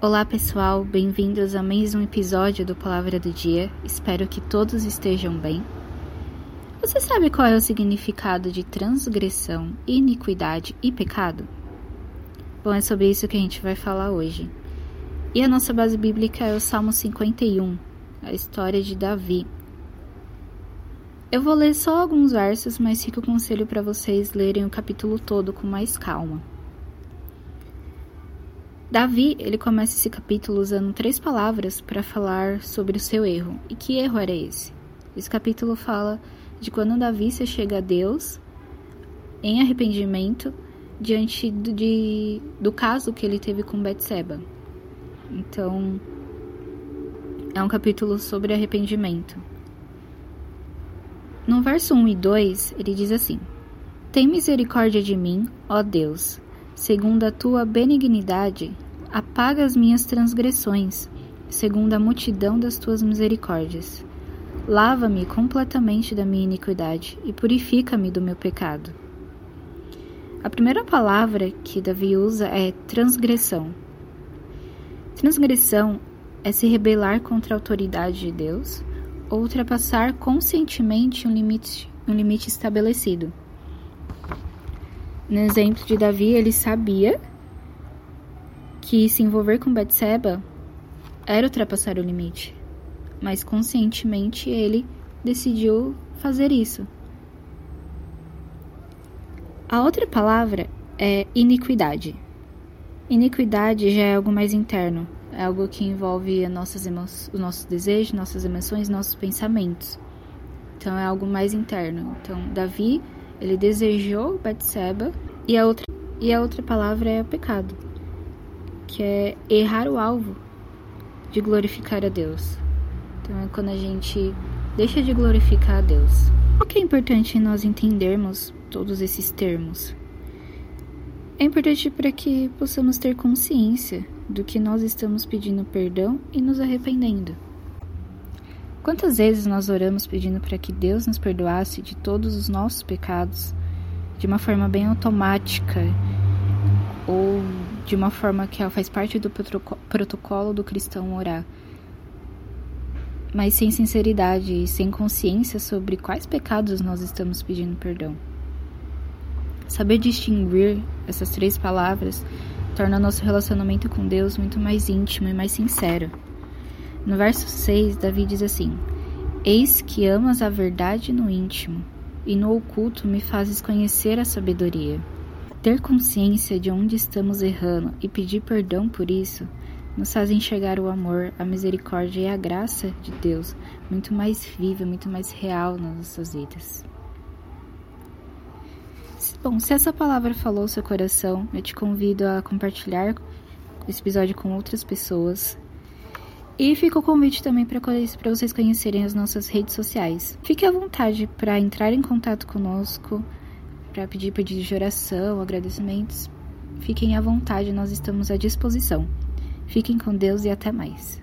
Olá pessoal, bem-vindos a mais um episódio do Palavra do Dia. Espero que todos estejam bem. Você sabe qual é o significado de transgressão, iniquidade e pecado? Bom, é sobre isso que a gente vai falar hoje. E a nossa base bíblica é o Salmo 51, a história de Davi. Eu vou ler só alguns versos, mas fica o conselho para vocês lerem o capítulo todo com mais calma. Davi, ele começa esse capítulo usando três palavras para falar sobre o seu erro. E que erro era esse? Esse capítulo fala de quando Davi se chega a Deus em arrependimento diante do, de, do caso que ele teve com Betseba. Então, é um capítulo sobre arrependimento. No verso 1 e 2, ele diz assim: Tem misericórdia de mim, ó Deus, Segundo a tua benignidade, apaga as minhas transgressões, segundo a multidão das tuas misericórdias. Lava-me completamente da minha iniquidade e purifica-me do meu pecado. A primeira palavra que Davi usa é transgressão. Transgressão é se rebelar contra a autoridade de Deus ou ultrapassar conscientemente um limite, um limite estabelecido. No exemplo de Davi, ele sabia que se envolver com Betseba era ultrapassar o limite, mas conscientemente ele decidiu fazer isso. A outra palavra é iniquidade. Iniquidade já é algo mais interno, é algo que envolve nossas os nossos desejos, nossas emoções, nossos pensamentos. Então é algo mais interno. Então Davi ele desejou Batseba e a outra e a outra palavra é o pecado, que é errar o alvo de glorificar a Deus. Então é quando a gente deixa de glorificar a Deus. O que é importante nós entendermos todos esses termos? É importante para que possamos ter consciência do que nós estamos pedindo perdão e nos arrependendo. Quantas vezes nós oramos pedindo para que Deus nos perdoasse de todos os nossos pecados de uma forma bem automática ou de uma forma que faz parte do protocolo do cristão orar, mas sem sinceridade e sem consciência sobre quais pecados nós estamos pedindo perdão. Saber distinguir essas três palavras torna nosso relacionamento com Deus muito mais íntimo e mais sincero. No verso 6, Davi diz assim: Eis que amas a verdade no íntimo, e no oculto me fazes conhecer a sabedoria. Ter consciência de onde estamos errando e pedir perdão por isso nos faz enxergar o amor, a misericórdia e a graça de Deus muito mais viva, muito mais real nas nossas vidas. Bom, se essa palavra falou ao seu coração, eu te convido a compartilhar esse episódio com outras pessoas e fica o convite também para vocês conhecerem as nossas redes sociais. Fique à vontade para entrar em contato conosco, para pedir pedidos de oração, agradecimentos. Fiquem à vontade, nós estamos à disposição. Fiquem com Deus e até mais.